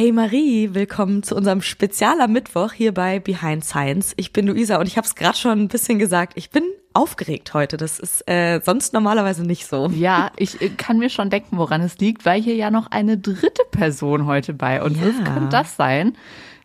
Hey Marie, willkommen zu unserem Spezial am Mittwoch hier bei Behind Science. Ich bin Luisa und ich habe es gerade schon ein bisschen gesagt. Ich bin aufgeregt heute. Das ist äh, sonst normalerweise nicht so. Ja, ich äh, kann mir schon denken, woran es liegt, weil hier ja noch eine dritte Person heute bei uns ja. ist. Kann das sein?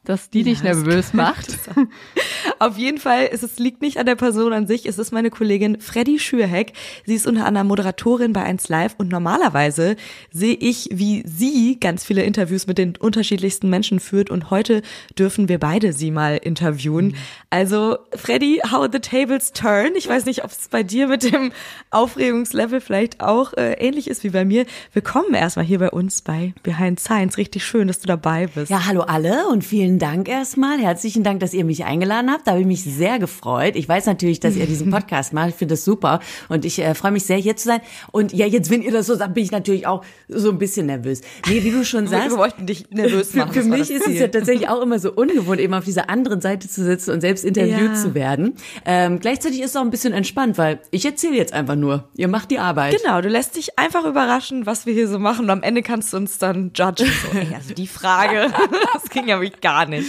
dass die ja, dich nervös macht. Auf jeden Fall ist es liegt nicht an der Person an sich, es ist meine Kollegin Freddy Schürheck. Sie ist unter anderem Moderatorin bei 1 Live und normalerweise sehe ich, wie sie ganz viele Interviews mit den unterschiedlichsten Menschen führt und heute dürfen wir beide sie mal interviewen. Also Freddy, how the tables turn. Ich weiß nicht, ob es bei dir mit dem Aufregungslevel vielleicht auch äh, ähnlich ist wie bei mir. Willkommen erstmal hier bei uns bei Behind Science. Richtig schön, dass du dabei bist. Ja, hallo alle und vielen Dank erstmal. Herzlichen Dank, dass ihr mich eingeladen habt. Da habe ich mich sehr gefreut. Ich weiß natürlich, dass ihr diesen Podcast macht. Ich finde das super und ich äh, freue mich sehr, hier zu sein. Und ja, jetzt, wenn ihr das so sagt, bin ich natürlich auch so ein bisschen nervös. Nee, wie du schon sagst. Wir wollten dich nervös machen. Für, für mich ist es ja tatsächlich auch immer so ungewohnt, eben auf dieser anderen Seite zu sitzen und selbst interviewt ja. zu werden. Ähm, gleichzeitig ist es auch ein bisschen entspannt, weil ich erzähle jetzt einfach nur. Ihr macht die Arbeit. Genau, du lässt dich einfach überraschen, was wir hier so machen. Und am Ende kannst du uns dann judgen. So, ey, also die Frage, das ging ja wirklich gar nicht.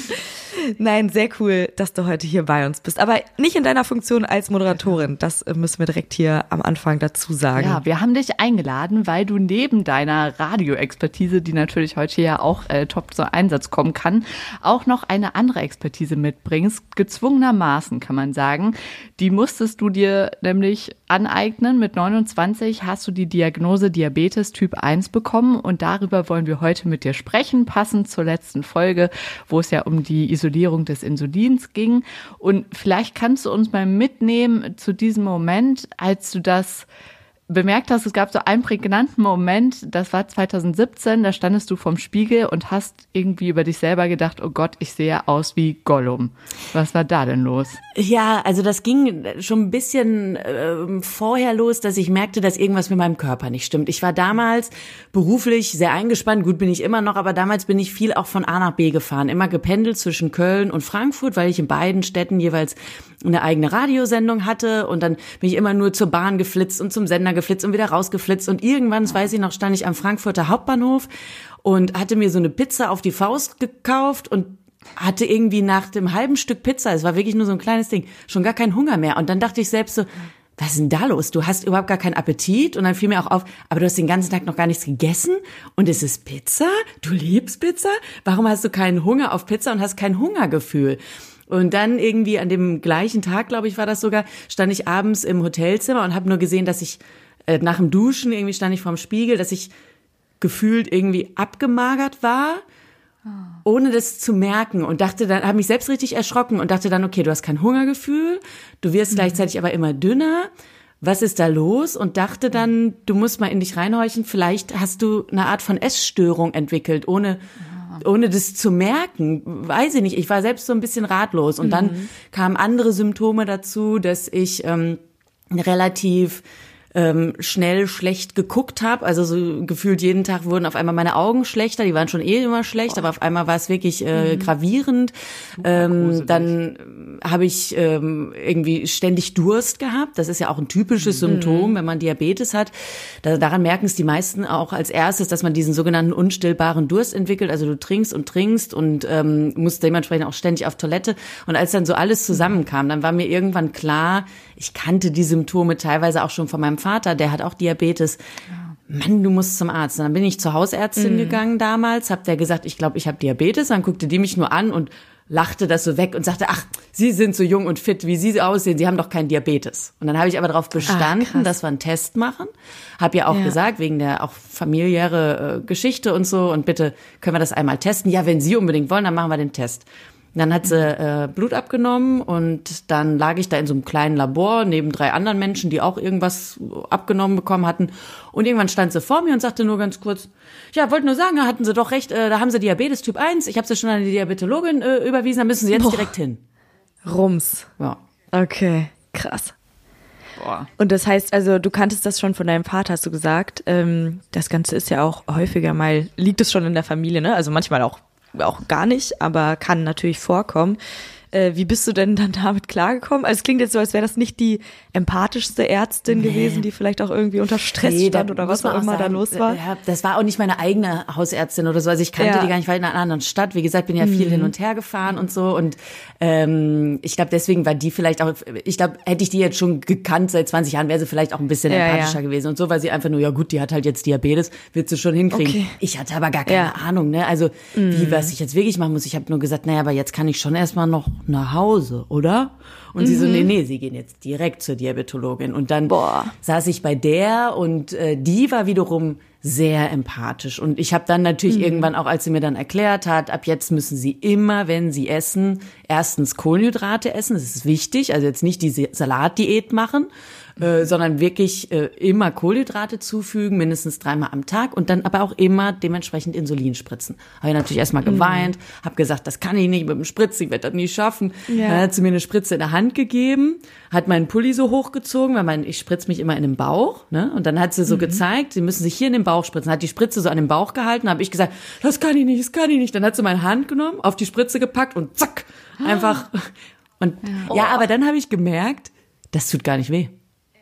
Nein, sehr cool, dass du heute hier bei uns bist. Aber nicht in deiner Funktion als Moderatorin. Das müssen wir direkt hier am Anfang dazu sagen. Ja, wir haben dich eingeladen, weil du neben deiner Radioexpertise, die natürlich heute ja auch äh, top zum Einsatz kommen kann, auch noch eine andere Expertise mitbringst. Gezwungenermaßen kann man sagen. Die musstest du dir nämlich aneignen. Mit 29 hast du die Diagnose Diabetes Typ 1 bekommen und darüber wollen wir heute mit dir sprechen, passend zur letzten Folge, wo es ja um die Isolierung des Insulins ging. Und vielleicht kannst du uns mal mitnehmen zu diesem Moment, als du das bemerkt hast, es gab so einen prägnanten Moment, das war 2017, da standest du vorm Spiegel und hast irgendwie über dich selber gedacht, oh Gott, ich sehe aus wie Gollum. Was war da denn los? Ja, also das ging schon ein bisschen äh, vorher los, dass ich merkte, dass irgendwas mit meinem Körper nicht stimmt. Ich war damals beruflich sehr eingespannt, gut bin ich immer noch, aber damals bin ich viel auch von A nach B gefahren, immer gependelt zwischen Köln und Frankfurt, weil ich in beiden Städten jeweils eine eigene Radiosendung hatte und dann bin ich immer nur zur Bahn geflitzt und zum Sender geflitzt und wieder rausgeflitzt und irgendwann, das weiß ich noch, stand ich am Frankfurter Hauptbahnhof und hatte mir so eine Pizza auf die Faust gekauft und hatte irgendwie nach dem halben Stück Pizza, es war wirklich nur so ein kleines Ding, schon gar keinen Hunger mehr und dann dachte ich selbst so, was ist denn da los? Du hast überhaupt gar keinen Appetit und dann fiel mir auch auf, aber du hast den ganzen Tag noch gar nichts gegessen und es ist Pizza? Du liebst Pizza? Warum hast du keinen Hunger auf Pizza und hast kein Hungergefühl? Und dann irgendwie an dem gleichen Tag, glaube ich, war das sogar, stand ich abends im Hotelzimmer und habe nur gesehen, dass ich äh, nach dem Duschen irgendwie stand ich vorm Spiegel, dass ich gefühlt irgendwie abgemagert war, ah. ohne das zu merken und dachte dann, habe mich selbst richtig erschrocken und dachte dann, okay, du hast kein Hungergefühl, du wirst mhm. gleichzeitig aber immer dünner. Was ist da los? Und dachte dann, du musst mal in dich reinhorchen, vielleicht hast du eine Art von Essstörung entwickelt, ohne ohne das zu merken, weiß ich nicht. Ich war selbst so ein bisschen ratlos. Und dann mhm. kamen andere Symptome dazu, dass ich ähm, relativ ähm, schnell schlecht geguckt habe. Also so gefühlt jeden Tag wurden auf einmal meine Augen schlechter. Die waren schon eh immer schlecht, aber auf einmal war es wirklich äh, mhm. gravierend. Ähm, dann habe ich ähm, irgendwie ständig Durst gehabt. Das ist ja auch ein typisches mhm. Symptom, wenn man Diabetes hat. Da, daran merken es die meisten auch als erstes, dass man diesen sogenannten unstillbaren Durst entwickelt. Also du trinkst und trinkst und ähm, musst dementsprechend auch ständig auf Toilette. Und als dann so alles zusammenkam, dann war mir irgendwann klar, ich kannte die Symptome teilweise auch schon von meinem Vater, der hat auch Diabetes. Mann, du musst zum Arzt. Und dann bin ich zur Hausärztin mhm. gegangen damals, hab der gesagt, ich glaube, ich habe Diabetes. Dann guckte die mich nur an und lachte das so weg und sagte, ach, Sie sind so jung und fit, wie Sie aussehen, Sie haben doch keinen Diabetes. Und dann habe ich aber darauf bestanden, ach, dass wir einen Test machen. Hab ja auch ja. gesagt, wegen der auch familiäre äh, Geschichte und so, und bitte können wir das einmal testen. Ja, wenn Sie unbedingt wollen, dann machen wir den Test. Dann hat sie äh, Blut abgenommen und dann lag ich da in so einem kleinen Labor neben drei anderen Menschen, die auch irgendwas abgenommen bekommen hatten. Und irgendwann stand sie vor mir und sagte nur ganz kurz, ja, wollte nur sagen, da hatten sie doch recht, äh, da haben sie Diabetes Typ 1, ich habe sie schon an die Diabetologin äh, überwiesen, da müssen sie jetzt Boah. direkt hin. Rums. Ja. Okay, krass. Boah. Und das heißt also, du kanntest das schon von deinem Vater, hast du gesagt. Ähm, das Ganze ist ja auch häufiger mal, liegt es schon in der Familie, ne? Also manchmal auch auch gar nicht, aber kann natürlich vorkommen. Äh, wie bist du denn dann damit klargekommen? Also es klingt jetzt so, als wäre das nicht die empathischste Ärztin nee. gewesen, die vielleicht auch irgendwie unter Stress nee, stand oder was auch immer sagen, da los war. Ja, das war auch nicht meine eigene Hausärztin oder so. Also ich kannte ja. die gar nicht, weil in einer anderen Stadt. Wie gesagt, bin ja viel mhm. hin und her gefahren und so. Und ähm, ich glaube, deswegen war die vielleicht auch, ich glaube, hätte ich die jetzt schon gekannt seit 20 Jahren, wäre sie vielleicht auch ein bisschen ja, empathischer gewesen. Und so war sie einfach nur, ja gut, die hat halt jetzt Diabetes, wird sie schon hinkriegen. Okay. Ich hatte aber gar keine Ahnung, ne? Also mhm. wie, was ich jetzt wirklich machen muss. Ich habe nur gesagt, naja, aber jetzt kann ich schon erstmal noch nach Hause, oder? Und mhm. sie so, mhm. nee, nee, sie gehen jetzt direkt zur Diabetologin. Und dann Boah. saß ich bei der und äh, die war wiederum sehr empathisch. Und ich habe dann natürlich mhm. irgendwann auch, als sie mir dann erklärt hat, ab jetzt müssen sie immer, wenn sie essen, erstens Kohlenhydrate essen. Das ist wichtig. Also jetzt nicht diese Salatdiät machen, äh, sondern wirklich äh, immer Kohlenhydrate zufügen, mindestens dreimal am Tag und dann aber auch immer dementsprechend Insulin spritzen. Habe ich natürlich erstmal mhm. geweint, mhm. habe gesagt, das kann ich nicht mit dem Spritzen, ich werde das nie schaffen. Ja. Dann hat sie mir eine Spritze in der Hand gegeben, hat meinen Pulli so hochgezogen, weil mein, ich spritze mich immer in den Bauch, ne? Und dann hat sie so mhm. gezeigt, sie müssen sich hier in den Bauch spritzen. Hat die Spritze so an den Bauch gehalten, habe ich gesagt, das kann ich nicht, das kann ich nicht. Dann hat sie meine Hand genommen, auf die Spritze gepackt und zack, einfach. Und ja, ja aber dann habe ich gemerkt, das tut gar nicht weh.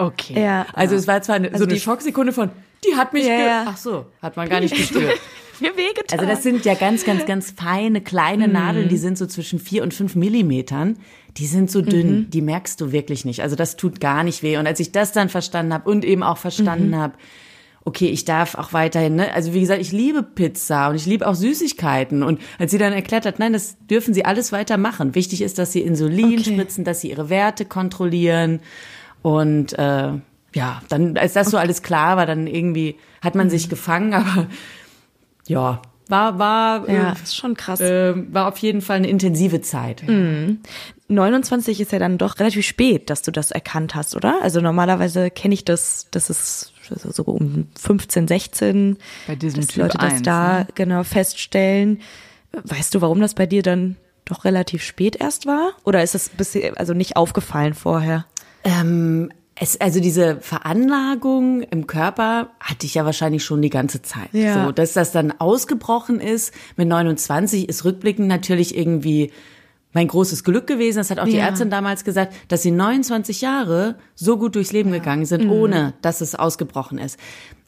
Okay. Ja. Also es war zwar eine, also so eine Schocksekunde von, die hat mich, ja, ach so, hat man gar nicht gespürt. Mir wehgetan. Also das sind ja ganz, ganz, ganz feine, kleine mhm. Nadeln, die sind so zwischen vier und fünf Millimetern. Die sind so dünn, mhm. die merkst du wirklich nicht. Also das tut gar nicht weh. Und als ich das dann verstanden habe und eben auch verstanden mhm. habe, okay, ich darf auch weiterhin, ne? Also wie gesagt, ich liebe Pizza und ich liebe auch Süßigkeiten. Und als sie dann erklärt hat, nein, das dürfen sie alles weitermachen. Wichtig ist, dass sie Insulin okay. spritzen, dass sie ihre Werte kontrollieren. Und äh, ja, dann, als das so alles klar war, dann irgendwie hat man sich gefangen, aber ja, war war ja, äh, ist schon krass. Äh, war auf jeden Fall eine intensive Zeit. Mhm. 29 ist ja dann doch relativ spät, dass du das erkannt hast, oder? Also normalerweise kenne ich das, das ist so um 15, 16, bei diesem dass typ Leute 1, das da ne? genau feststellen. Weißt du, warum das bei dir dann doch relativ spät erst war? Oder ist es bisher also nicht aufgefallen vorher? Ähm, es, also diese Veranlagung im Körper hatte ich ja wahrscheinlich schon die ganze Zeit. Ja. So, dass das dann ausgebrochen ist mit 29 ist rückblickend natürlich irgendwie mein großes Glück gewesen. Das hat auch die ja. Ärztin damals gesagt, dass sie 29 Jahre so gut durchs Leben ja. gegangen sind, mhm. ohne dass es ausgebrochen ist.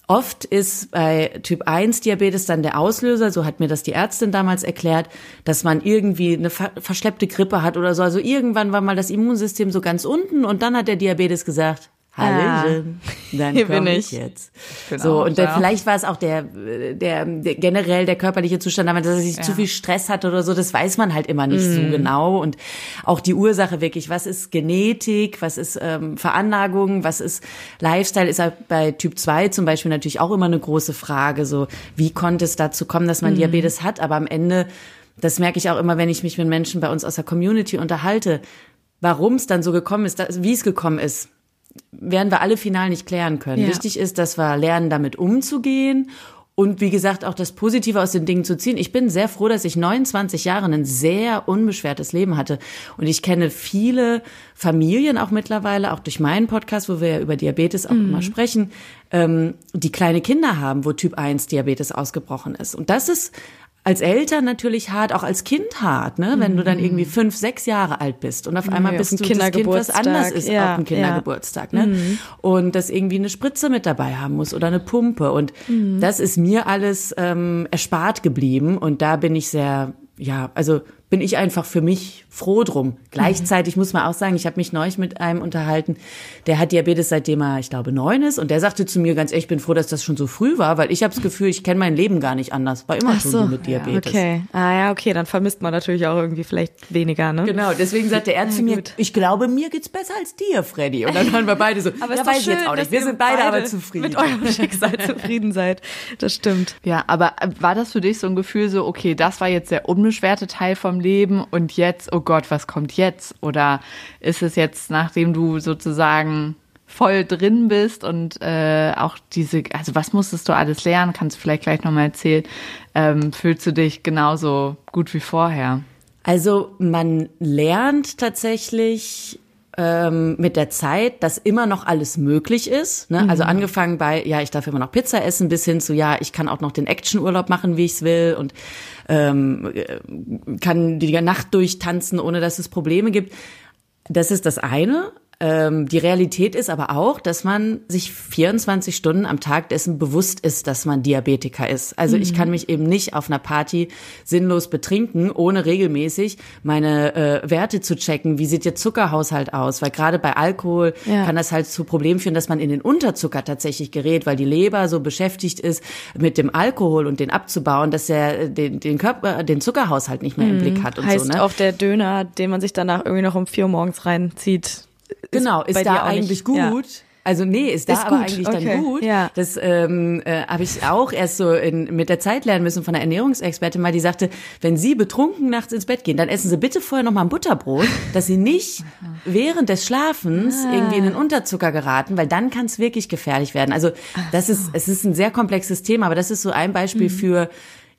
Oft ist bei Typ 1 Diabetes dann der Auslöser, so hat mir das die Ärztin damals erklärt, dass man irgendwie eine verschleppte Grippe hat oder so. Also irgendwann war mal das Immunsystem so ganz unten und dann hat der Diabetes gesagt, Hallöchen, ja. dann bin ich, ich jetzt. Ich so und der, vielleicht war es auch der, der, der generell der körperliche Zustand, dass er sich ja. zu viel Stress hat oder so. Das weiß man halt immer nicht mm. so mhm. genau und auch die Ursache wirklich. Was ist Genetik? Was ist ähm, Veranlagung? Was ist Lifestyle? Ist halt bei Typ 2 zum Beispiel natürlich auch immer eine große Frage. So wie konnte es dazu kommen, dass man mm. Diabetes hat? Aber am Ende das merke ich auch immer, wenn ich mich mit Menschen bei uns aus der Community unterhalte, warum es dann so gekommen ist, wie es gekommen ist werden wir alle final nicht klären können. Ja. Wichtig ist, dass wir lernen, damit umzugehen und wie gesagt, auch das Positive aus den Dingen zu ziehen. Ich bin sehr froh, dass ich 29 Jahre ein sehr unbeschwertes Leben hatte. Und ich kenne viele Familien auch mittlerweile, auch durch meinen Podcast, wo wir ja über Diabetes auch mhm. immer sprechen, ähm, die kleine Kinder haben, wo Typ 1 Diabetes ausgebrochen ist. Und das ist als Eltern natürlich hart, auch als Kind hart, ne? Wenn du dann irgendwie mhm. fünf, sechs Jahre alt bist und auf einmal ja, bist du das Kind, was anders ist ja, auf dem Kindergeburtstag, ja. ne? Mhm. Und das irgendwie eine Spritze mit dabei haben muss oder eine Pumpe. Und mhm. das ist mir alles ähm, erspart geblieben. Und da bin ich sehr, ja, also bin ich einfach für mich froh drum. Gleichzeitig mhm. muss man auch sagen, ich habe mich neulich mit einem unterhalten, der hat Diabetes seitdem er, ich glaube, neun ist und der sagte zu mir ganz echt, ich bin froh, dass das schon so früh war, weil ich habe das Gefühl, ich kenne mein Leben gar nicht anders. War immer Ach schon so mit Diabetes. Okay. Ah ja, okay, dann vermisst man natürlich auch irgendwie vielleicht weniger, ne? Genau, deswegen sagte er zu mir, ich glaube, mir geht's besser als dir, Freddy. Und dann waren wir beide so, aber ja, weiß schön, jetzt auch nicht. Wir sind beide, beide aber zufrieden. Mit eurem Schicksal zufrieden seid. Das stimmt. Ja, aber war das für dich so ein Gefühl so, okay, das war jetzt der unbeschwerte Teil vom Leben und jetzt, oh Gott, was kommt jetzt? Oder ist es jetzt, nachdem du sozusagen voll drin bist und äh, auch diese, also was musstest du alles lernen? Kannst du vielleicht gleich nochmal erzählen? Ähm, fühlst du dich genauso gut wie vorher? Also man lernt tatsächlich ähm, mit der Zeit, dass immer noch alles möglich ist. Ne? Also angefangen bei, ja, ich darf immer noch Pizza essen, bis hin zu, ja, ich kann auch noch den Actionurlaub machen, wie ich es will und ähm, äh, kann die Nacht durchtanzen, ohne dass es Probleme gibt. Das ist das eine. Ähm, die Realität ist aber auch, dass man sich 24 Stunden am Tag dessen bewusst ist, dass man Diabetiker ist. Also ich kann mich eben nicht auf einer Party sinnlos betrinken, ohne regelmäßig meine äh, Werte zu checken. Wie sieht ihr Zuckerhaushalt aus? Weil gerade bei Alkohol Ja. kann das halt zu Problemen führen, dass man in den Unterzucker tatsächlich gerät, weil die Leber so beschäftigt ist mit dem Alkohol und den abzubauen, dass er äh, den, den Körper, den Zuckerhaushalt nicht mehr im Blick hat und heißt so. Ne? auch der Döner, den man sich danach irgendwie noch um vier Uhr morgens reinzieht. Genau, bei ist dir da eigentlich gut. Ja. Also nee, ist da Ist aber gut, eigentlich okay, dann gut. ja. Das ähm, äh, habe ich auch erst so in, mit der Zeit lernen müssen von einer Ernährungsexpertin mal, die sagte, wenn Sie betrunken nachts ins Bett gehen, dann essen Sie bitte vorher noch mal ein Butterbrot, dass Sie nicht während des Schlafens Ah. irgendwie in den Unterzucker geraten, weil dann kann es wirklich gefährlich werden. Also das ist, es ist ein sehr komplexes Thema, aber das ist so ein Beispiel Mhm. für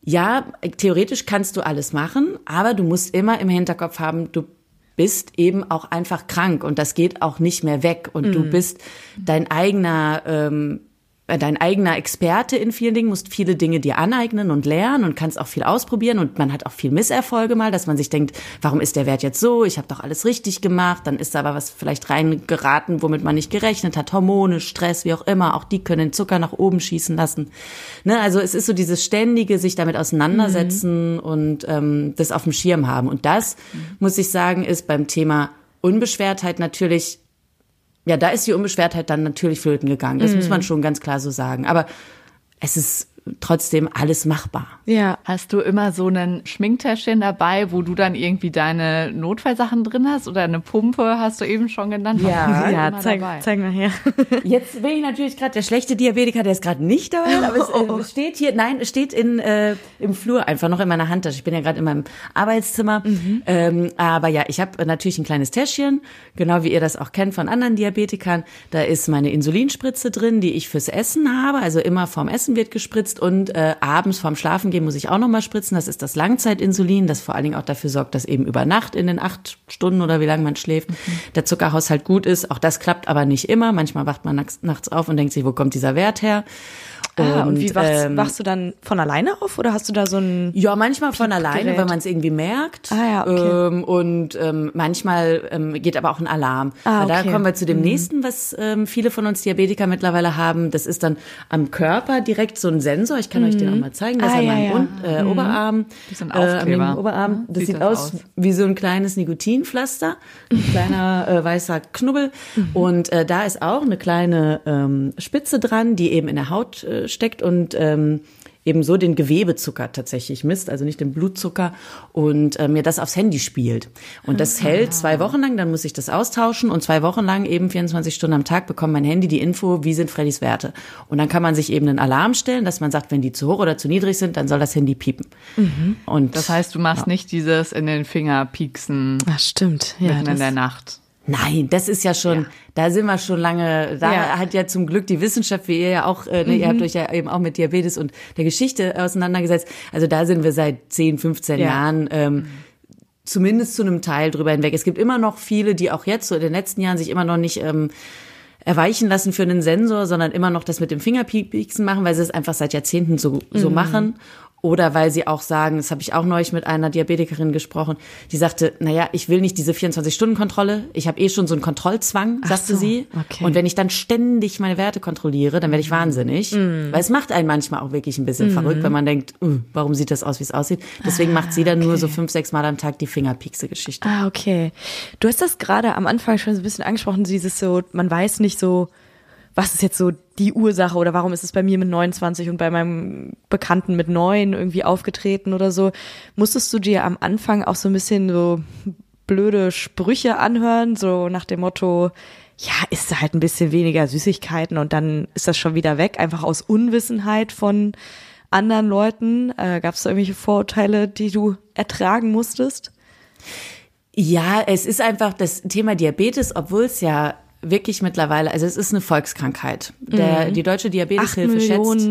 ja, theoretisch kannst du alles machen, aber du musst immer im Hinterkopf haben, du bist eben auch einfach krank und das geht auch nicht mehr weg. Und du bist dein eigener ähm, äh, dein eigener Experte in vielen Dingen, musst viele Dinge dir aneignen und lernen und kannst auch viel ausprobieren und man hat auch viel Misserfolge mal, dass man sich denkt, warum ist der Wert jetzt so? Ich habe doch alles richtig gemacht, dann ist da aber was vielleicht reingeraten, womit man nicht gerechnet hat, Hormone, Stress, wie auch immer, auch die können den Zucker nach oben schießen lassen. Ne, also es ist so dieses ständige sich damit auseinandersetzen und ähm, das auf dem Schirm haben. Und das muss ich sagen ist beim Thema Unbeschwertheit natürlich ja, da ist die Unbeschwertheit dann natürlich flöten gegangen. Das muss man schon ganz klar so sagen. Aber es ist trotzdem alles machbar. Ja. Hast du immer so ein Schminktäschchen dabei, wo du dann irgendwie deine Notfallsachen drin hast oder eine Pumpe, hast du eben schon genannt? Ja. Ja, zeig, dabei? zeig mal her. Jetzt bin ich natürlich gerade der schlechte Diabetiker, der ist gerade nicht dabei, aber es äh, steht hier, nein, es steht in, äh, im Flur einfach noch in meiner Handtasche. Ich bin ja gerade in meinem Arbeitszimmer. Ähm, aber ja, ich habe natürlich ein kleines Täschchen, genau wie ihr das auch kennt von anderen Diabetikern. Da ist meine Insulinspritze drin, die ich fürs Essen habe. Also immer vorm Essen wird gespritzt und äh, abends vorm Schlafengehen muss ich auch nochmal spritzen. Das ist das Langzeitinsulin, das vor allen Dingen auch dafür sorgt, dass eben über Nacht in den acht Stunden oder wie lange man schläft, der Zuckerhaushalt gut ist. Auch das klappt aber nicht immer. Manchmal wacht man nachts- nachts auf und denkt sich, wo kommt dieser Wert her? Ah, und wie wachst, ähm, wachst du dann von alleine auf oder hast du da so ein ja, manchmal von alleine, weil man es irgendwie merkt. Ah, ja, okay. ähm, und ähm, manchmal ähm, geht aber auch ein Alarm. Ah, Weil Da okay. kommen wir zu dem nächsten, was ähm, viele von uns Diabetiker mittlerweile haben. Das ist dann am Körper direkt so ein Sensor. Ich kann euch den auch mal zeigen. Das Ah, ist an ja, meinem ja. Un äh, Oberarm. Wie so ein äh, an dem Aufkleber. Oberarm. Das Sieht sieht, das aus, aus. wie so ein kleines Nikotinpflaster. Ein kleiner äh, weißer Knubbel. Und äh, da ist auch eine kleine ähm, Spitze dran, die eben in der Haut äh, steckt und ähm, eben so den Gewebezucker tatsächlich misst, also nicht den Blutzucker und äh, mir das aufs Handy spielt. Und das hält zwei Wochen lang, dann muss ich das austauschen und zwei Wochen lang eben 24 Stunden am Tag bekommt mein Handy die Info, wie sind Freddys Werte. Und dann kann man sich eben einen Alarm stellen, dass man sagt, wenn die zu hoch oder zu niedrig sind, dann soll das Handy piepen. Und Das heißt, du machst nicht dieses in den Finger pieksen Ach, stimmt. Ja, mitten in der Nacht. Nein, das ist ja schon, da sind wir schon lange, da Ja. hat ja zum Glück die Wissenschaft, wie ihr ja auch, äh, ne, ihr habt euch ja eben auch mit Diabetes und der Geschichte auseinandergesetzt. Also da sind wir seit 10, 15 Ja. Jahren ähm, zumindest zu einem Teil drüber hinweg. Es gibt immer noch viele, die auch jetzt so in den letzten Jahren sich immer noch nicht ähm, erweichen lassen für einen Sensor, sondern immer noch das mit dem Fingerpieksen machen, weil sie es einfach seit Jahrzehnten so, so machen. Oder weil sie auch sagen, das habe ich auch neulich mit einer Diabetikerin gesprochen, die sagte, naja, ich will nicht diese 24-Stunden-Kontrolle, ich habe eh schon so einen Kontrollzwang, sagte so, sie. okay. Und wenn ich dann ständig meine Werte kontrolliere, dann werde ich wahnsinnig. Weil es macht einen manchmal auch wirklich ein bisschen verrückt, wenn man denkt, uh, warum sieht das aus, wie es aussieht. Deswegen macht sie dann nur so fünf, sechs Mal am Tag die Fingerpiekse-Geschichte. Ah, okay. Du hast das gerade am Anfang schon so ein bisschen angesprochen, dieses so, man weiß nicht so, was ist jetzt so die Ursache oder warum ist es bei mir mit 29 und bei meinem Bekannten mit 9 irgendwie aufgetreten oder so. Musstest du dir am Anfang auch so ein bisschen so blöde Sprüche anhören, so nach dem Motto, ja, isst halt ein bisschen weniger Süßigkeiten und dann ist das schon wieder weg, einfach aus Unwissenheit von anderen Leuten. Äh, Gab es da irgendwelche Vorurteile, die du ertragen musstest? Ja, es ist einfach das Thema Diabetes, obwohl es ja wirklich mittlerweile, also es ist eine Volkskrankheit. Der, Die Deutsche Diabeteshilfe schätzt,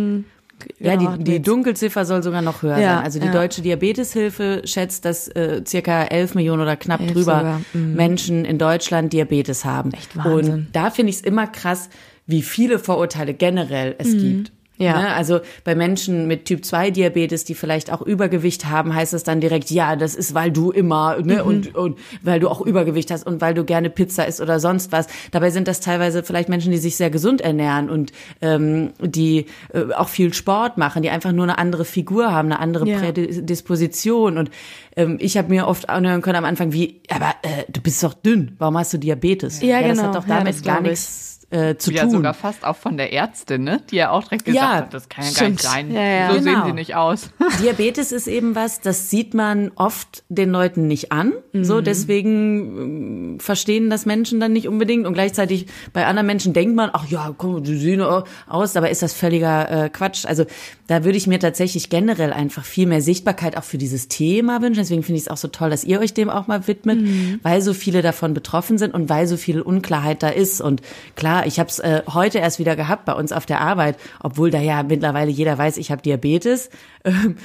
Ja, Genau, die, die jetzt- Dunkelziffer soll sogar noch höher Ja, sein. Also die ja. Deutsche Diabeteshilfe schätzt, dass äh, circa 11 Millionen oder knapp Elf drüber mhm. Menschen in Deutschland Diabetes haben. Echt Wahnsinn. Und da finde ich es immer krass, wie viele Vorurteile generell es gibt. Ja. Ne? Also bei Menschen mit Typ 2 Diabetes, die vielleicht auch Übergewicht haben, heißt es dann direkt, ja, das ist, weil du immer, ne, Mhm. und, und weil du auch Übergewicht hast und weil du gerne Pizza isst oder sonst was. Dabei sind das teilweise vielleicht Menschen, die sich sehr gesund ernähren und ähm, die äh, auch viel Sport machen, die einfach nur eine andere Figur haben, eine andere Ja. Prädisposition. Und ähm, ich habe mir oft anhören können am Anfang, wie, aber äh, du bist doch dünn, warum hast du Diabetes? Ja, Das genau. hat doch Ja, damit das gar nichts äh, zu Ja, tun. sogar fast auch von der Ärztin, ne? Die ja auch direkt gesagt Ja, hat, das kann ja gar nicht sein. Ja, ja. So sehen Genau. sie nicht aus. Diabetes ist eben was, das sieht man oft den Leuten nicht an. So, deswegen ähm, verstehen das Menschen dann nicht unbedingt. Und gleichzeitig bei anderen Menschen denkt man, ach ja, komm, die sehen aus, dabei ist das völliger äh, Quatsch. Also da würde ich mir tatsächlich generell einfach viel mehr Sichtbarkeit auch für dieses Thema wünschen. Deswegen finde ich es auch so toll, dass ihr euch dem auch mal widmet, weil so viele davon betroffen sind und weil so viel Unklarheit da ist. Und klar, ich habe es äh, heute erst wieder gehabt bei uns auf der Arbeit, obwohl da ja mittlerweile jeder weiß, ich habe Diabetes. Ähm,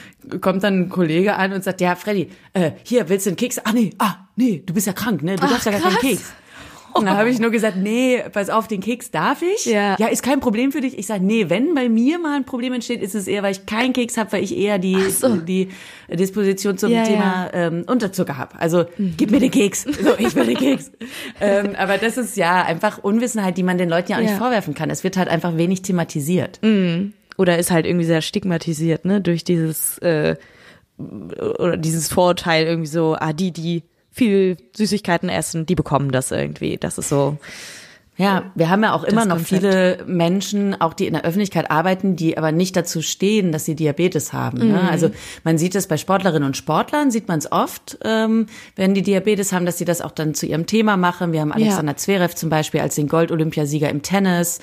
kommt dann ein Kollege an und sagt, ja, Freddy, äh, hier, willst du einen Keks? Ah, nee, ah, nee, du bist ja krank, ne? Du darfst ja gar keinen krass. Keks. Und da habe ich nur gesagt, nee, pass auf, den Keks darf ich. Ja. ja, ist kein Problem für dich. Ich sage, nee, wenn bei mir mal ein Problem entsteht, ist es eher, weil ich keinen Keks habe, weil ich eher die, so. die Disposition zum Ja, Thema Ähm, Unterzucker habe. Also gib mir den Keks. So, ich will den Keks. ähm, aber das ist ja einfach Unwissenheit, die man den Leuten ja auch Ja. nicht vorwerfen kann. Es wird halt einfach wenig thematisiert. oder ist halt irgendwie sehr stigmatisiert, ne, durch dieses äh, oder dieses Vorurteil irgendwie so, ah, die, die viel Süßigkeiten essen, die bekommen das irgendwie. Das ist so. Ja, wir haben ja auch immer noch Konzept. viele Menschen, auch die in der Öffentlichkeit arbeiten, die aber nicht dazu stehen, dass sie Diabetes haben. Mhm. Ne? Also man sieht es bei Sportlerinnen und Sportlern, sieht man es oft, ähm, wenn die Diabetes haben, dass sie das auch dann zu ihrem Thema machen. Wir haben Alexander Zverev zum Beispiel als den Gold-Olympiasieger im Tennis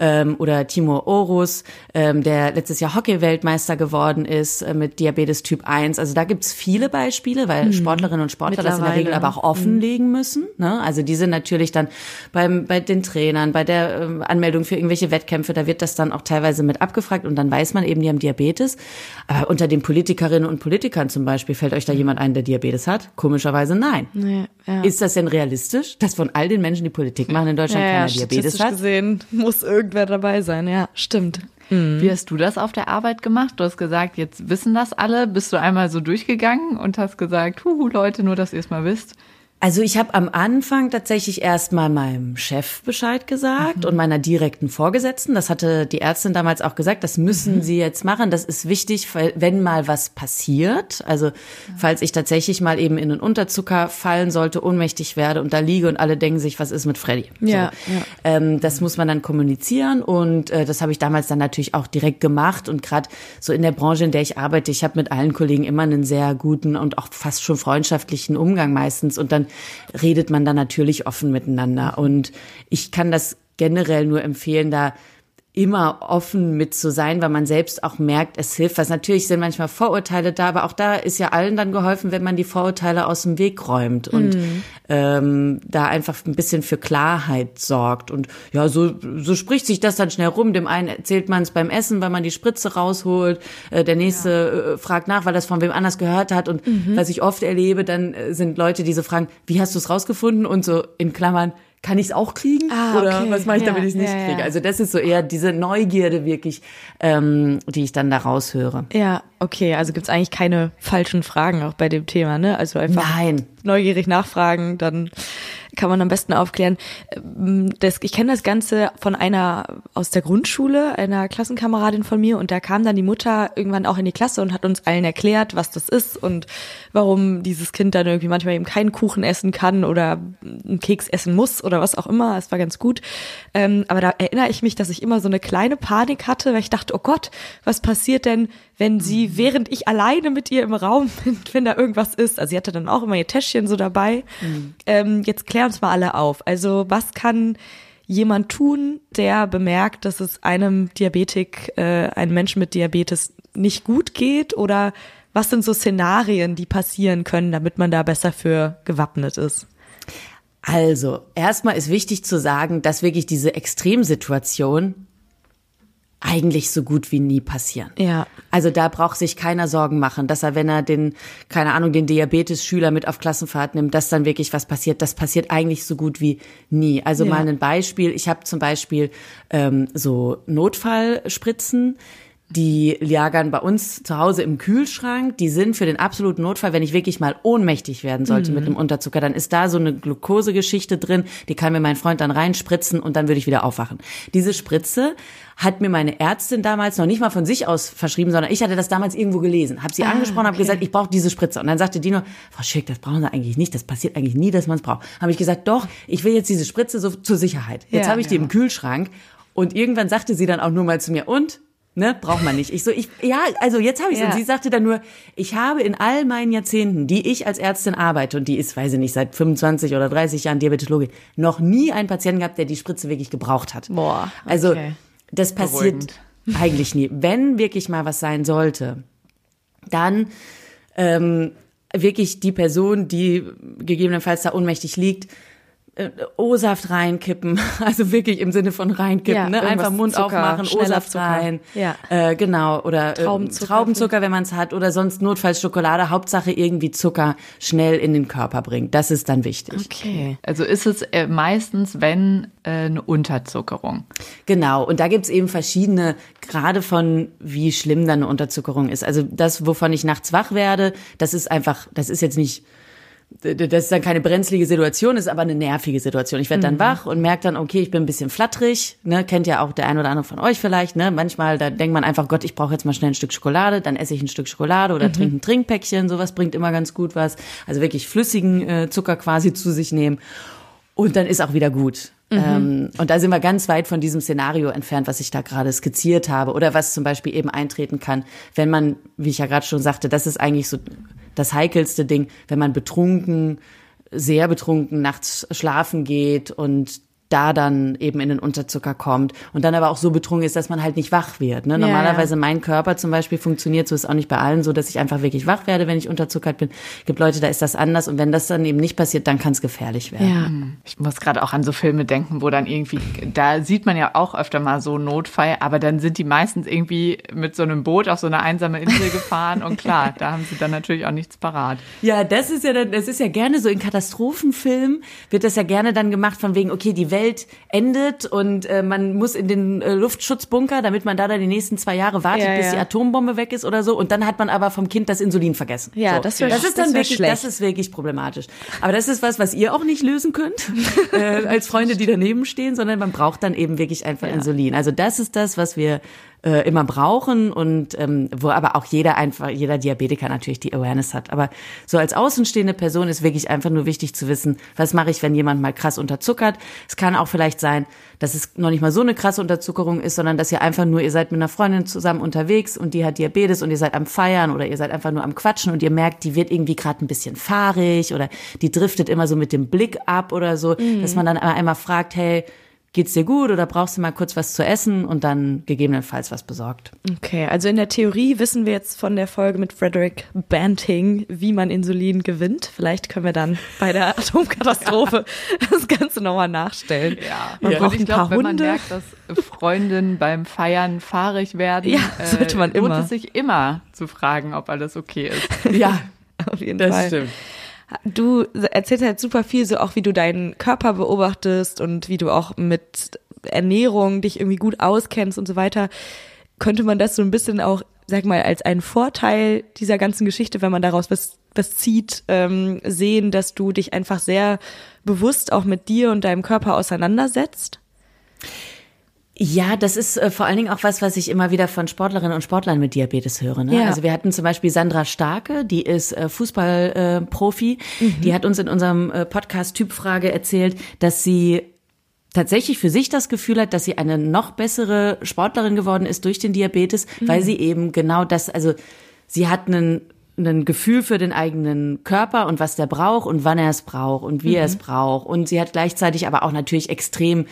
ähm, oder Timur Orus, ähm, der letztes Jahr Hockey-Weltmeister geworden ist äh, mit Diabetes Typ 1. Also da gibt's viele Beispiele, weil Sportlerinnen und Sportler das in der Regel Mhm. Aber auch offenlegen müssen. Ne? Also die sind natürlich dann beim, bei den Trainern, bei der ähm, Anmeldung für irgendwelche Wettkämpfe, da wird das dann auch teilweise mit abgefragt und dann weiß man eben, die haben Diabetes. Aber unter den Politikerinnen und Politikern zum Beispiel, fällt euch da jemand ein, der Diabetes hat? Komischerweise nein. Nee, ja. Ist das denn realistisch, dass von all den Menschen, die Politik machen in Deutschland, ja, ja, keiner Diabetes statistisch hat? gesehen muss irgendwer dabei sein, ja, stimmt. Wie hast du das auf der Arbeit gemacht? Du hast gesagt, jetzt wissen das alle. Bist du einmal so durchgegangen und hast gesagt, huhu, Leute, nur dass ihr es mal wisst? Also ich habe am Anfang tatsächlich erst mal meinem Chef Bescheid gesagt und meiner direkten Vorgesetzten. Das hatte die Ärztin damals auch gesagt, das müssen sie jetzt machen. Das ist wichtig, wenn mal was passiert, also falls ich tatsächlich mal eben in einen Unterzucker fallen sollte, ohnmächtig werde und da liege und alle denken sich, was ist mit Freddy? Ja, so. ja. Ähm, das muss man dann kommunizieren und äh, das habe ich damals dann natürlich auch direkt gemacht und gerade so in der Branche, in der ich arbeite, ich habe mit allen Kollegen immer einen sehr guten und auch fast schon freundschaftlichen Umgang meistens und dann redet man dann natürlich offen miteinander. Und ich kann das generell nur empfehlen, da immer offen mit zu sein, weil man selbst auch merkt, es hilft was. Natürlich sind manchmal Vorurteile da, aber auch da ist ja allen dann geholfen, wenn man die Vorurteile aus dem Weg räumt und ähm, da einfach ein bisschen für Klarheit sorgt. Und ja, so, so spricht sich das dann schnell rum. Dem einen erzählt man es beim Essen, weil man die Spritze rausholt. Äh, der nächste äh, fragt nach, weil es von wem anders gehört hat. Und was ich oft erlebe, dann äh, sind Leute, die so fragen, wie hast du es rausgefunden? Und so in Klammern, kann ich es auch kriegen? Ah, Oder okay. was mache ich, Ja, damit ich es nicht ja, kriege? Also das ist so eher diese Neugierde wirklich, ähm, die ich dann da raushöre. Ja, okay, also gibt's eigentlich keine falschen Fragen auch bei dem Thema, ne? Also einfach Nein. Neugierig nachfragen, dann kann man am besten aufklären. Ähm, Das, ich kenne das Ganze von einer aus der Grundschule, einer Klassenkameradin von mir, und da kam dann die Mutter irgendwann auch in die Klasse und hat uns allen erklärt, was das ist und warum dieses Kind dann irgendwie manchmal eben keinen Kuchen essen kann oder einen Keks essen muss oder was auch immer. Es war ganz gut. Ähm, aber da erinnere ich mich, dass ich immer so eine kleine Panik hatte, weil ich dachte, oh Gott, was passiert denn, wenn sie, während ich alleine mit ihr im Raum bin, wenn da irgendwas ist. Also sie hatte dann auch immer ihr Täschchen so dabei. Ähm, jetzt klären uns mal alle auf. Also was kann jemand tun, der bemerkt, dass es einem Diabetik, äh, einem Menschen mit Diabetes nicht gut geht? Oder was sind so Szenarien, die passieren können, damit man da besser für gewappnet ist? Also, erstmal ist wichtig zu sagen, dass wirklich diese Extremsituation eigentlich so gut wie nie passieren. Ja. Also da braucht sich keiner Sorgen machen, dass er, wenn er den, keine Ahnung, den Diabetes-Schüler mit auf Klassenfahrt nimmt, dass dann wirklich was passiert. Das passiert eigentlich so gut wie nie. Also Ja. mal ein Beispiel. Ich habe zum Beispiel ähm, so Notfallspritzen. Die lagern bei uns zu Hause im Kühlschrank. Die sind für den absoluten Notfall, wenn ich wirklich mal ohnmächtig werden sollte mit dem Unterzucker, dann ist da so eine Glukosegeschichte drin. Die kann mir mein Freund dann reinspritzen und dann würde ich wieder aufwachen. Diese Spritze hat mir meine Ärztin damals noch nicht mal von sich aus verschrieben, sondern ich hatte das damals irgendwo gelesen, habe sie angesprochen, habe gesagt, ich brauche diese Spritze. Und dann sagte die nur, Frau Schick, das brauchen Sie eigentlich nicht, das passiert eigentlich nie, dass man es braucht. Habe ich gesagt, doch, ich will jetzt diese Spritze so zur Sicherheit. Jetzt Ja. habe ich die im Kühlschrank und irgendwann sagte sie dann auch nur mal zu mir, und? Ne, braucht man nicht. Ich so, ich, ja, also jetzt habe ich Ja. Und sie sagte dann nur, ich habe in all meinen Jahrzehnten, die ich als Ärztin arbeite, und die ist, weiß ich nicht, seit 25 oder 30 Jahren Diabetologe, noch nie einen Patienten gehabt, der die Spritze wirklich gebraucht hat. Boah, Also, okay. das passiert Beruhigend. eigentlich nie. Wenn wirklich mal was sein sollte, dann ähm, wirklich die Person, die gegebenenfalls da ohnmächtig liegt, O-Saft reinkippen, also wirklich im Sinne von reinkippen, Ja, ne? einfach Mund Zucker, aufmachen, O-Saft rein, Ja. äh, genau, oder äh, Traubenzucker Traubenzucker, wenn man es hat, oder sonst notfalls Schokolade, Hauptsache irgendwie Zucker schnell in den Körper bringt. Das ist dann wichtig. Okay. Also ist es äh, meistens, wenn äh, eine Unterzuckerung. Genau, und da gibt's eben verschiedene, gerade von wie schlimm dann eine Unterzuckerung ist. Also das, wovon ich nachts wach werde, das ist einfach, das ist jetzt nicht, das ist dann keine brenzlige Situation, ist aber eine nervige Situation. Ich werde dann wach und merke dann, okay, ich bin ein bisschen flatterig, ne, kennt ja auch der ein oder andere von euch vielleicht, ne, manchmal, da denkt man einfach, Gott, ich brauche jetzt mal schnell ein Stück Schokolade, dann esse ich ein Stück Schokolade oder trinke ein Trinkpäckchen, sowas bringt immer ganz gut was. Also wirklich flüssigen äh, Zucker quasi zu sich nehmen. Und dann ist auch wieder gut. Ähm, und da sind wir ganz weit von diesem Szenario entfernt, was ich da gerade skizziert habe oder was zum Beispiel eben eintreten kann, wenn man, wie ich ja gerade schon sagte, das ist eigentlich so das heikelste Ding, wenn man betrunken, sehr betrunken nachts schlafen geht und da dann eben in den Unterzucker kommt und dann aber auch so betrunken ist, dass man halt nicht wach wird. Ne? Ja, Normalerweise mein Körper zum Beispiel funktioniert so, ist auch nicht bei allen so, dass ich einfach wirklich wach werde, wenn ich unterzuckert bin. Gibt Leute, da ist das anders und wenn das dann eben nicht passiert, dann kann es gefährlich werden. Ja. Ich muss gerade auch an so Filme denken, wo dann irgendwie, da sieht man ja auch öfter mal so einen Notfall, aber dann sind die meistens irgendwie mit so einem Boot auf so eine einsame Insel gefahren und klar, da haben sie dann natürlich auch nichts parat. Ja, das ist ja dann, das ist ja gerne so in Katastrophenfilmen wird das ja gerne dann gemacht von wegen, okay, die Welt endet und äh, man muss in den äh, Luftschutzbunker, damit man da dann die nächsten zwei Jahre wartet, Ja, bis ja. die Atombombe weg ist oder so und dann hat man aber vom Kind das Insulin vergessen. Ja, so. das wär- das ist dann das wirklich, schlecht. das ist wirklich problematisch. Aber das ist was, was ihr auch nicht lösen könnt äh, als Freunde, die daneben stehen, sondern man braucht dann eben wirklich einfach Insulin. Also das ist das, was wir äh, immer brauchen und ähm, wo aber auch jeder einfach, jeder Diabetiker natürlich die Awareness hat. Aber so als außenstehende Person ist wirklich einfach nur wichtig zu wissen, was mache ich, wenn jemand mal krass unterzuckert. Es kann auch vielleicht sein, dass es noch nicht mal so eine krasse Unterzuckerung ist, sondern dass ihr einfach nur, ihr seid mit einer Freundin zusammen unterwegs und die hat Diabetes und ihr seid am Feiern oder ihr seid einfach nur am Quatschen und ihr merkt, die wird irgendwie gerade ein bisschen fahrig oder die driftet immer so mit dem Blick ab oder so, dass man dann einmal fragt, hey, geht's dir gut oder brauchst du mal kurz was zu essen und dann gegebenenfalls was besorgt. Okay, also in der Theorie wissen wir jetzt von der Folge mit Frederick Banting, wie man Insulin gewinnt. Vielleicht können wir dann bei der Atomkatastrophe das Ganze nochmal nachstellen. Man Und braucht ich ein paar glaube, wenn man Hunde. merkt, dass Freundinnen beim Feiern fahrig werden, Ja, sollte man lohnt immer. es sich immer zu fragen, ob alles okay ist. Ja, Auf jeden das Fall. stimmt. Du erzählst halt super viel, so auch wie du deinen Körper beobachtest und wie du auch mit Ernährung dich irgendwie gut auskennst und so weiter. Könnte man das so ein bisschen auch, sag mal, als einen Vorteil dieser ganzen Geschichte, wenn man daraus was, was zieht, ähm, sehen, dass du dich einfach sehr bewusst auch mit dir und deinem Körper auseinandersetzt? Ja, das ist äh, vor allen Dingen auch was, was ich immer wieder von Sportlerinnen und Sportlern mit Diabetes höre. Ne? Ja. Also wir hatten zum Beispiel Sandra Starke, die ist äh, Fußballprofi. Äh, Profi. Die hat uns in unserem äh, Podcast Typfrage erzählt, dass sie tatsächlich für sich das Gefühl hat, dass sie eine noch bessere Sportlerin geworden ist durch den Diabetes, weil sie eben genau das, also sie hat einen ein Gefühl für den eigenen Körper und was der braucht und wann er es braucht und wie mhm. er es braucht. Und sie hat gleichzeitig aber auch natürlich extrem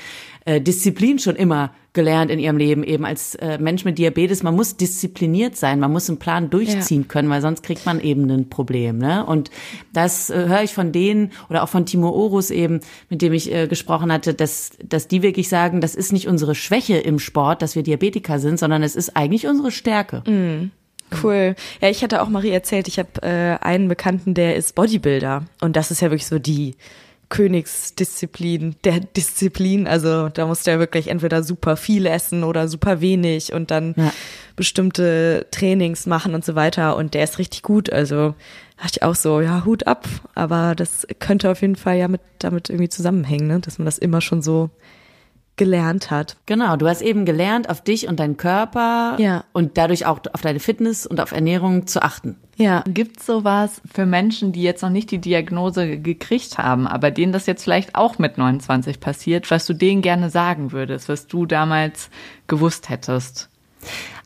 äh, Disziplin schon immer gelernt in ihrem Leben, eben als äh, Mensch mit Diabetes. Man muss diszipliniert sein, man muss einen Plan durchziehen ja. können, weil sonst kriegt man eben ein Problem. Ne? Und das äh, höre ich von denen oder auch von Timo Orus eben, mit dem ich äh, gesprochen hatte, dass, dass die wirklich sagen, das ist nicht unsere Schwäche im Sport, dass wir Diabetiker sind, sondern es ist eigentlich unsere Stärke. Mhm. Cool. Ja, ich hatte auch Marie erzählt, ich habe äh, einen Bekannten, der ist Bodybuilder. Und das ist ja wirklich so die Königsdisziplin, der Disziplin. Also da musst du ja wirklich entweder super viel essen oder super wenig und dann ja. bestimmte Trainings machen und so weiter. Und der ist richtig gut. Also dachte ich auch so, ja, Hut ab. Aber das könnte auf jeden Fall ja mit damit irgendwie zusammenhängen, ne? dass man das immer schon so gelernt hat. Genau, du hast eben gelernt, auf dich und deinen Körper ja. und dadurch auch auf deine Fitness und auf Ernährung zu achten. Ja. Gibt sowas für Menschen, die jetzt noch nicht die Diagnose gekriegt haben, aber denen das jetzt vielleicht auch mit 29 passiert, was du denen gerne sagen würdest, was du damals gewusst hättest?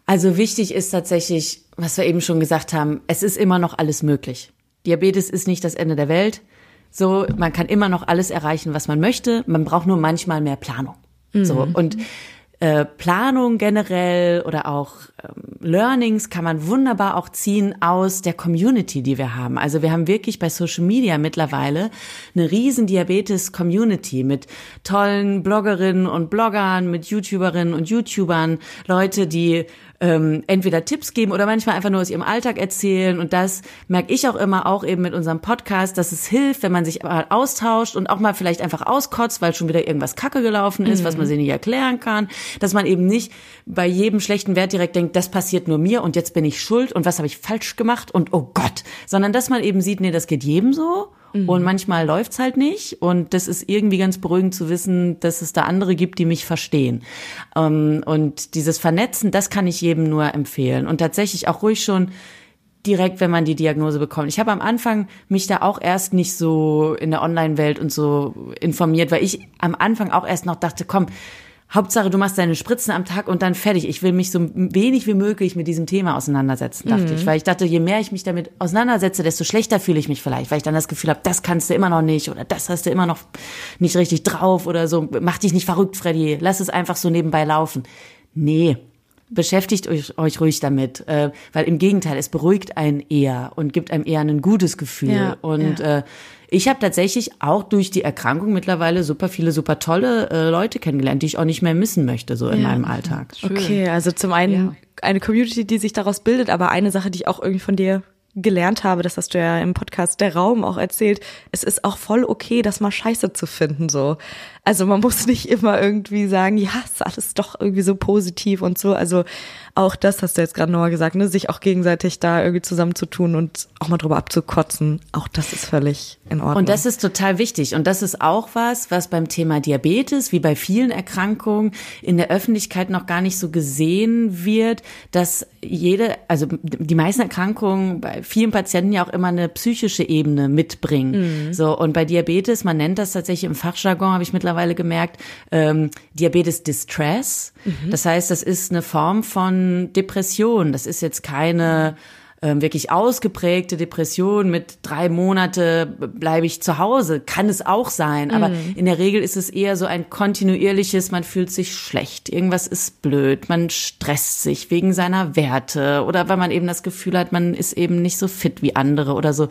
Also wichtig ist tatsächlich, was wir eben schon gesagt haben, es ist immer noch alles möglich. Diabetes ist nicht das Ende der Welt. So, man kann immer noch alles erreichen, was man möchte. Man braucht nur manchmal mehr Planung. Mhm. So und äh, Planung generell oder auch ähm, Learnings kann man wunderbar auch ziehen aus der Community, die wir haben. Also wir haben wirklich bei Social Media mittlerweile eine riesen Diabetes-Community mit tollen Bloggerinnen und Bloggern, mit YouTuberinnen und YouTubern, Leute, die ähm, entweder Tipps geben oder manchmal einfach nur aus ihrem Alltag erzählen. Und das merke ich auch immer, auch eben mit unserem Podcast, dass es hilft, wenn man sich mal austauscht und auch mal vielleicht einfach auskotzt, weil schon wieder irgendwas Kacke gelaufen ist, mhm. was man sich nicht erklären kann. Dass man eben nicht bei jedem schlechten Wert direkt denkt, das passiert nur mir und jetzt bin ich schuld und was habe ich falsch gemacht und oh Gott. Sondern dass man eben sieht, nee, das geht jedem so Mhm. Und manchmal läuft's halt nicht. Und das ist irgendwie ganz beruhigend zu wissen, dass es da andere gibt, die mich verstehen. Ähm, und dieses Vernetzen, das kann ich jedem nur empfehlen. Und tatsächlich auch ruhig schon direkt, wenn man die Diagnose bekommt. Ich habe am Anfang mich da auch erst nicht so in der Online-Welt und so informiert, weil ich am Anfang auch erst noch dachte, komm, Hauptsache, du machst deine Spritzen am Tag und dann fertig. Ich will mich so wenig wie möglich mit diesem Thema auseinandersetzen, dachte mhm. ich. Weil ich dachte, je mehr ich mich damit auseinandersetze, desto schlechter fühle ich mich vielleicht, weil ich dann das Gefühl habe, das kannst du immer noch nicht oder das hast du immer noch nicht richtig drauf oder so. Mach dich nicht verrückt, Freddy. Lass es einfach so nebenbei laufen. Nee, beschäftigt euch, euch ruhig damit, äh, weil im Gegenteil, es beruhigt einen eher und gibt einem eher ein gutes Gefühl. Ja, und ja. Äh, ich habe tatsächlich auch durch die Erkrankung mittlerweile super viele, super tolle äh, Leute kennengelernt, die ich auch nicht mehr missen möchte, so in ja. meinem Alltag. Schön. Okay, also zum einen ja. eine Community, die sich daraus bildet, aber eine Sache, die ich auch irgendwie von dir gelernt habe, das hast du ja im Podcast Der Raum auch erzählt, es ist auch voll okay, das mal scheiße zu finden, so. Also man muss nicht immer irgendwie sagen, ja, ist alles doch irgendwie so positiv und so. Also auch das hast du jetzt gerade nochmal gesagt, ne, sich auch gegenseitig da irgendwie zusammenzutun und auch mal drüber abzukotzen. Auch das ist völlig in Ordnung. Und das ist total wichtig. Und das ist auch was, was beim Thema Diabetes, wie bei vielen Erkrankungen, in der Öffentlichkeit noch gar nicht so gesehen wird, dass jede, also die meisten Erkrankungen bei vielen Patienten ja auch immer eine psychische Ebene mitbringen. Mhm. So, und bei Diabetes, man nennt das tatsächlich im Fachjargon, habe ich mittlerweile mittlerweile gemerkt, ähm, Diabetes Distress. Mhm. Das heißt, das ist eine Form von Depression. Das ist jetzt keine wirklich ausgeprägte Depression mit drei Monate bleibe ich zu Hause, kann es auch sein. Aber mhm. in der Regel ist es eher so ein kontinuierliches, man fühlt sich schlecht, irgendwas ist blöd, man stresst sich wegen seiner Werte oder weil man eben das Gefühl hat, man ist eben nicht so fit wie andere oder so.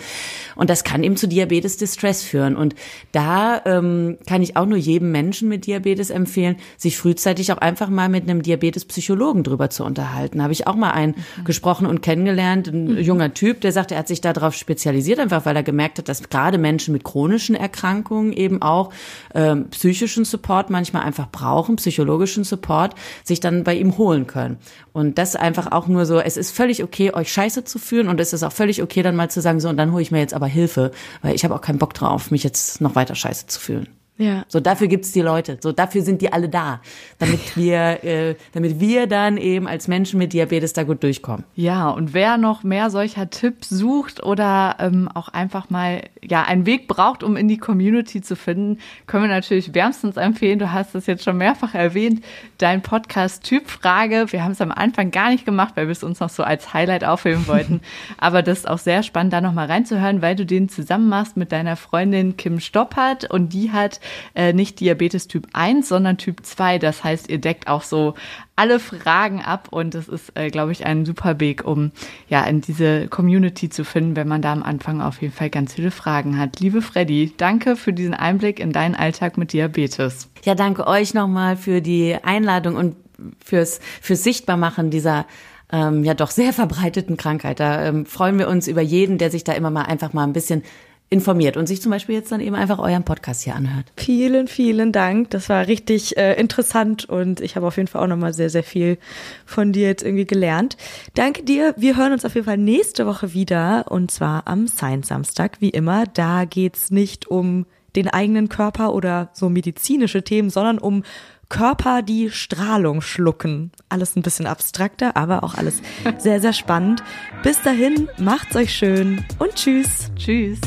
Und das kann eben zu Diabetes Distress führen. Und da ähm, kann ich auch nur jedem Menschen mit Diabetes empfehlen, sich frühzeitig auch einfach mal mit einem Diabetes-Psychologen drüber zu unterhalten. Habe ich auch mal einen mhm. gesprochen und kennengelernt, ein junger Typ, der sagt, er hat sich darauf spezialisiert, einfach weil er gemerkt hat, dass gerade Menschen mit chronischen Erkrankungen eben auch ähm, psychischen Support manchmal einfach brauchen, psychologischen Support, sich dann bei ihm holen können. Und das einfach auch nur so, es ist völlig okay, euch scheiße zu fühlen und es ist auch völlig okay, dann mal zu sagen, so, und dann hole ich mir jetzt aber Hilfe, weil ich habe auch keinen Bock drauf, mich jetzt noch weiter scheiße zu fühlen. Ja. So dafür gibt's die Leute, so dafür sind die alle da, damit wir, äh, damit wir dann eben als Menschen mit Diabetes da gut durchkommen. Ja, und wer noch mehr solcher Tipps sucht oder ähm, auch einfach mal ja einen Weg braucht, um in die Community zu finden, können wir natürlich wärmstens empfehlen. Du hast es jetzt schon mehrfach erwähnt, dein Podcast Typfrage. Wir haben es am Anfang gar nicht gemacht, weil wir es uns noch so als Highlight aufheben wollten. Aber das ist auch sehr spannend, da nochmal reinzuhören, weil du den zusammen machst mit deiner Freundin Kim Stoppert und die hat äh, nicht Diabetes Typ 1, sondern Typ 2. Das heißt, ihr deckt auch so alle Fragen ab und es ist, äh, glaube ich, ein super Weg, um ja in diese Community zu finden, wenn man da am Anfang auf jeden Fall ganz viele Fragen hat. Liebe Freddy, danke für diesen Einblick in deinen Alltag mit Diabetes. Ja, danke euch nochmal für die Einladung und fürs, fürs Sichtbarmachen dieser ähm, ja doch sehr verbreiteten Krankheit. Da ähm, freuen wir uns über jeden, der sich da immer mal einfach mal ein bisschen informiert und sich zum Beispiel jetzt dann eben einfach euren Podcast hier anhört. Vielen, vielen Dank. Das war richtig äh, interessant und ich habe auf jeden Fall auch nochmal sehr, sehr viel von dir jetzt irgendwie gelernt. Danke dir. Wir hören uns auf jeden Fall nächste Woche wieder und zwar am Science Samstag, wie immer. Da geht's nicht um den eigenen Körper oder so medizinische Themen, sondern um Körper die Strahlung schlucken. Alles ein bisschen abstrakter, aber auch alles sehr, sehr spannend. Bis dahin, macht's euch schön und tschüss. Tschüss.